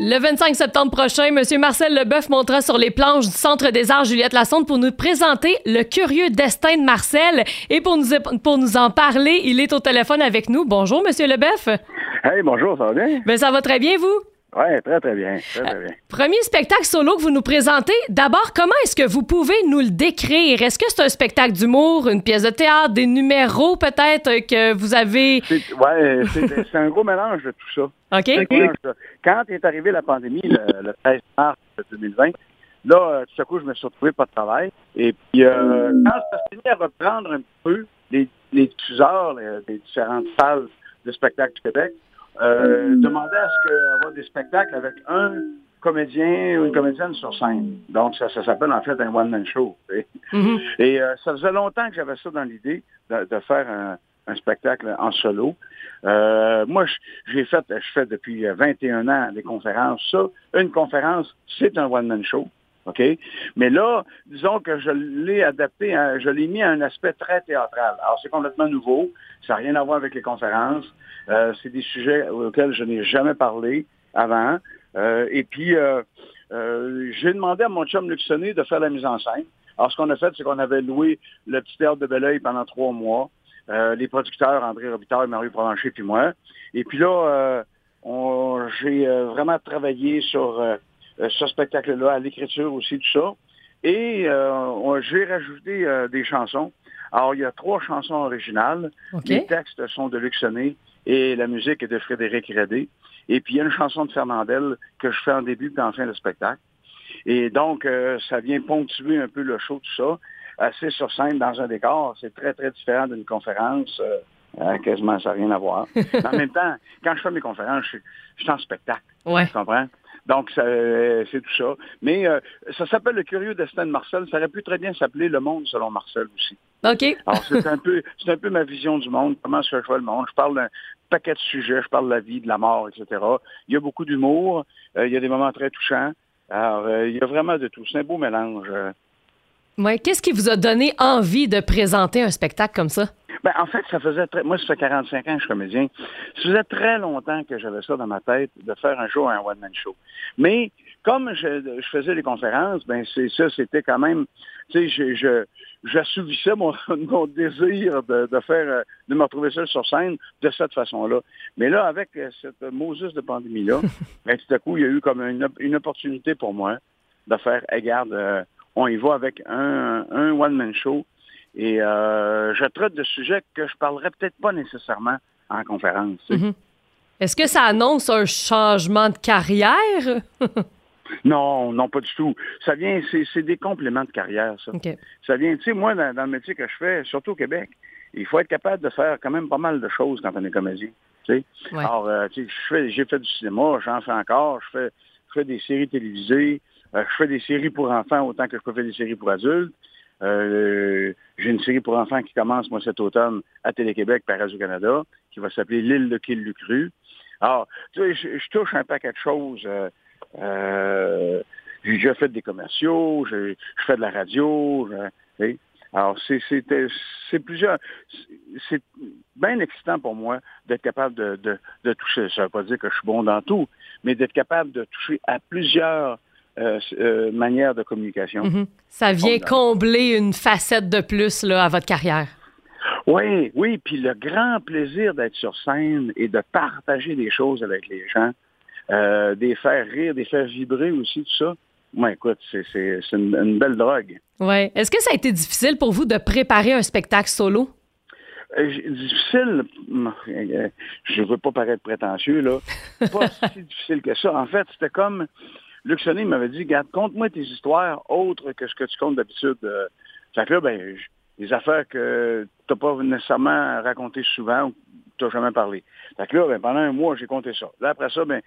Le 25 septembre prochain, M. Marcel Leboeuf montera sur les planches du Centre des Arts Juliette Lassonde pour nous présenter le curieux destin de Marcel. Et pour nous, pour nous en parler, il est au téléphone avec nous. Bonjour, M. Leboeuf. Hey, bonjour, ça va bien? Ben, ça va très bien, vous? Oui, très, très bien. Très, très bien. Premier spectacle solo que vous nous présentez. D'abord, comment est-ce que vous pouvez nous le décrire? Est-ce que c'est un spectacle d'humour, une pièce de théâtre, des numéros peut-être que vous avez? Oui, c'est un gros mélange de tout ça. OK. Quand est arrivée la pandémie, le, 13 mars 2020, là, euh, tout à coup, je me suis retrouvé pas de travail. Et puis, euh, quand ça s'est mis à reprendre un peu les, les diffuseurs des différentes salles de spectacle du Québec, euh, demandait à ce qu'avoir des spectacles avec un comédien ou une comédienne sur scène. Donc, ça, ça s'appelle en fait un one-man show. Mm-hmm. Et euh, ça faisait longtemps que j'avais ça dans l'idée de, faire un, spectacle en solo. Euh, moi, j'ai fait, je fais depuis 21 ans des conférences. Ça, une conférence, c'est un one-man show. OK? Mais là, disons que je l'ai adapté, je l'ai mis à un aspect très théâtral. Alors, c'est complètement nouveau. Ça n'a rien à voir avec les conférences. Euh, c'est des sujets auxquels je n'ai jamais parlé avant. Euh, et puis, euh, j'ai demandé à mon chum Luxonné de faire la mise en scène. Alors, ce qu'on a fait, c'est qu'on avait loué le petit théâtre de Belleuil pendant trois mois. les producteurs, André Robitaille, Marie Provencher, puis moi. Et puis là, j'ai vraiment travaillé sur ce spectacle-là, à l'écriture aussi, tout ça. Et j'ai rajouté des chansons. Alors, il y a trois chansons originales. Les textes sont de Luxonné et la musique est de Frédéric Redé. Et puis, il y a une chanson de Fernandel que je fais en début et en fin de spectacle. Et donc, euh, ça vient ponctuer un peu le show, tout ça. Assez sur scène dans un décor, c'est très, très différent d'une conférence. Euh, euh, quasiment, ça n'a rien à voir. en même temps, quand je fais mes conférences, je, suis en spectacle. Ouais. Tu comprends? Donc, c'est tout ça. Mais ça s'appelle Le Curieux Destin de Marcel. Ça aurait pu très bien s'appeler Le Monde selon Marcel aussi. OK. Alors, c'est un peu, c'est un peu ma vision du monde, comment je vois le monde? Je parle d'un paquet de sujets, je parle de la vie, de la mort, etc. Il y a beaucoup d'humour, euh, il y a des moments très touchants. Alors, euh, il y a vraiment de tout. C'est un beau mélange. Ouais. Qu'est-ce qui vous a donné envie de présenter un spectacle comme ça? Ben, en fait, ça faisait très... Moi, ça fait 45 ans que je suis comédien. Ça faisait très longtemps que j'avais ça dans ma tête, de faire un jour un one-man show. Mais comme je, faisais les conférences, ben c'est ça, c'était quand même, tu sais, je, j'assouvissais mon, mon, désir de, faire, euh, de me retrouver seul sur scène de cette façon-là. Mais là, avec euh, cette Moses de pandémie-là, ben, tout à coup, il y a eu comme une, opportunité pour moi de faire, regarde, euh, on y va avec un, un one-man show et je traite de sujets que je parlerai peut-être pas nécessairement en conférence. Mm-hmm. Est-ce que ça annonce un changement de carrière? Non, non, pas du tout. Ça vient, c'est des compléments de carrière, ça. Ça vient, tu sais, moi, dans, le métier que je fais, surtout au Québec, il faut être capable de faire quand même pas mal de choses quand on est comédien. Tu sais. Alors, euh, tu sais, j'ai fait du cinéma, j'en fais encore, je fais, je fais des séries télévisées, euh, je fais des séries pour enfants autant que je peux faire des séries pour adultes. Euh, j'ai une série pour enfants qui commence, moi, cet automne à Télé-Québec par Radio-Canada, qui va s'appeler L'île de Kill Lucru. Alors, tu sais, je, touche un paquet de choses. Euh, j'ai déjà fait des commerciaux, je, fais de la radio. alors, c'est plusieurs. C'est bien excitant pour moi d'être capable de, toucher. Ça ne veut pas dire que je suis bon dans tout, mais d'être capable de toucher à plusieurs euh, euh, manières de communication. Mm-hmm. Ça vient combler une facette de plus là, à votre carrière. Oui, oui, puis le grand plaisir d'être sur scène et de partager des choses avec les gens, euh, des faire rire, des faire vibrer aussi, tout ça. Moi, écoute, c'est une, belle drogue. Oui. Est-ce que ça a été difficile pour vous de préparer un spectacle solo? Euh, difficile, euh, je ne veux pas paraître prétentieux, là. Pas si difficile que ça. En fait, c'était comme Luc Sonny m'avait dit, garde, conte-moi tes histoires autres que ce que tu comptes d'habitude. Fait que là, ben, des affaires que tu n'as pas nécessairement racontées souvent ou tu n'as jamais parlé. Fait que là, ben, pendant un mois, j'ai compté ça. Là, après ça, ben,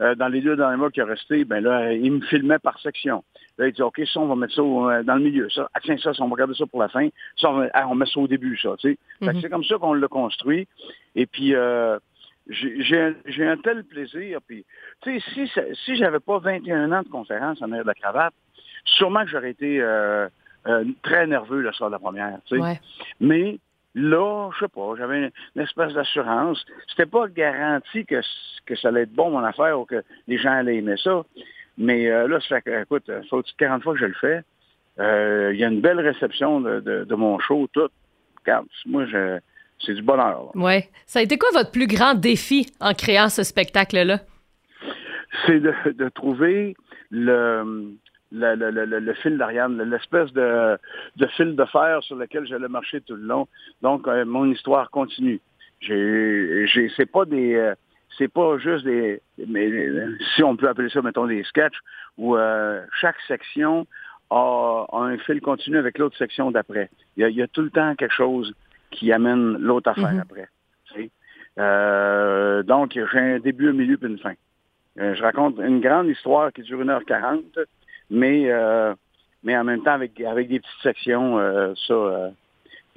euh, dans les deux derniers mois qui a resté, ben là, il me filmait par section. Là, il dit, OK, ça, on va mettre ça euh, dans le milieu. Ça, ah, tiens, ça, on va regarder ça pour la fin. Ça, on, ah, met ça au début, ça, tu sais. Mhm. C'est comme ça qu'on l'a construit. Et puis, euh, j'ai un, tel plaisir. Puis, tu sais, si, si j'avais pas 21 ans de conférence en air de la cravate, sûrement que j'aurais été très nerveux le soir de la première, tu sais. Mais là, je sais pas, j'avais une, espèce d'assurance. C'était pas garanti que, que ça allait être bon, mon affaire, ou que les gens allaient aimer ça. Mais euh, là, ça fait, écoute, ça fait 40 fois que je le fais. Euh, il y a une belle réception de, de, mon show, tout. Regarde, moi, je, c'est du bonheur. Oui. Ça a été quoi votre plus grand défi en créant ce spectacle-là? C'est de, de trouver le, le, le, le, fil d'Ariane, l'espèce de, de, fil de fer sur lequel j'allais marcher tout le long. Donc, euh, mon histoire continue. J'ai, j'ai, c'est pas des, euh, c'est pas juste des, mais, si on peut appeler ça, mettons, des sketchs, où euh, chaque section a, un fil continu avec l'autre section d'après. Il y, a, tout le temps quelque chose qui amène l'autre affaire mm-hmm. après. donc, j'ai un début, un milieu, puis une fin. je raconte une grande histoire qui dure 1h40 mais euh, mais en même temps avec avec des petites sections, euh, ça. Euh,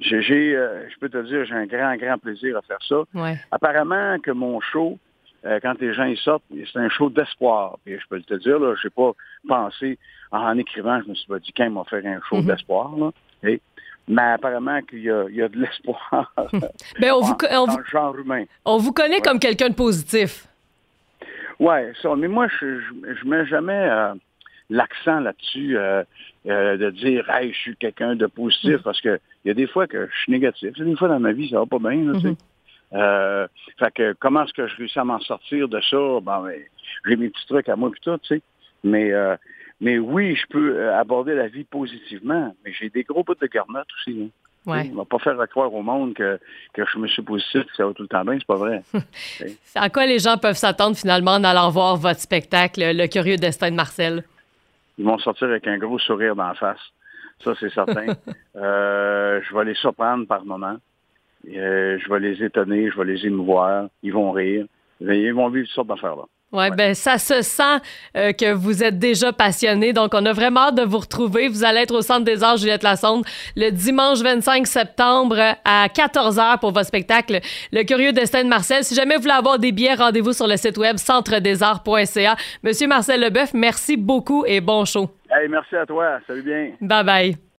j'ai, je peux te dire, j'ai un grand, grand plaisir à faire ça. Apparemment que mon show, quand les gens y sortent, c'est un show d'espoir. Puis je peux te dire, là, j'ai pas pensé en, écrivant, je me suis pas dit quand m'a fait un show mm-hmm. d'espoir. Mais apparemment qu'il y y a de l'espoir. Ben, on vous, on dans le genre humain. On vous connaît comme quelqu'un de positif. Oui, ça. Mais moi, je, je mets jamais l'accent là-dessus euh, euh, de dire Hey, je suis quelqu'un de positif mm. parce que il y a des fois que je suis négatif. Des fois dans ma vie, ça va pas bien. Mm-hmm. euh, fait que comment est-ce que je réussis à m'en sortir de ça? Ben, ben j'ai mes petits trucs à moi et tout, tu sais. Mais euh, mais oui, je peux aborder la vie positivement, mais j'ai des gros bouts de garnotte aussi. Hein. Ouais. On va pas faire croire au monde que, que je me suis positif que ça va tout le temps bien, c'est pas vrai. à quoi les gens peuvent s'attendre finalement en allant voir votre spectacle, Le Curieux Destin de Marcel? ils vont sortir avec un gros sourire d'en face. Ça, c'est certain. euh, je vais les surprendre par moment. Euh, je vais les étonner, je vais les émouvoir. Ils vont rire. Ils vont vivre toutes sortes d'affaires-là. Oui, ouais. ben ça se sent euh, que vous êtes déjà passionné. Donc, on a vraiment hâte de vous retrouver. Vous allez être au Centre des Arts Juliette Lassonde le dimanche 25 septembre à 14h pour votre spectacle Le Curieux Destin de Marcel. Si jamais vous voulez avoir des billets, rendez-vous sur le site web centredesarts.ca. Monsieur Marcel Leboeuf, merci beaucoup et bon show. Hey, merci à toi. Salut bien. Bye bye.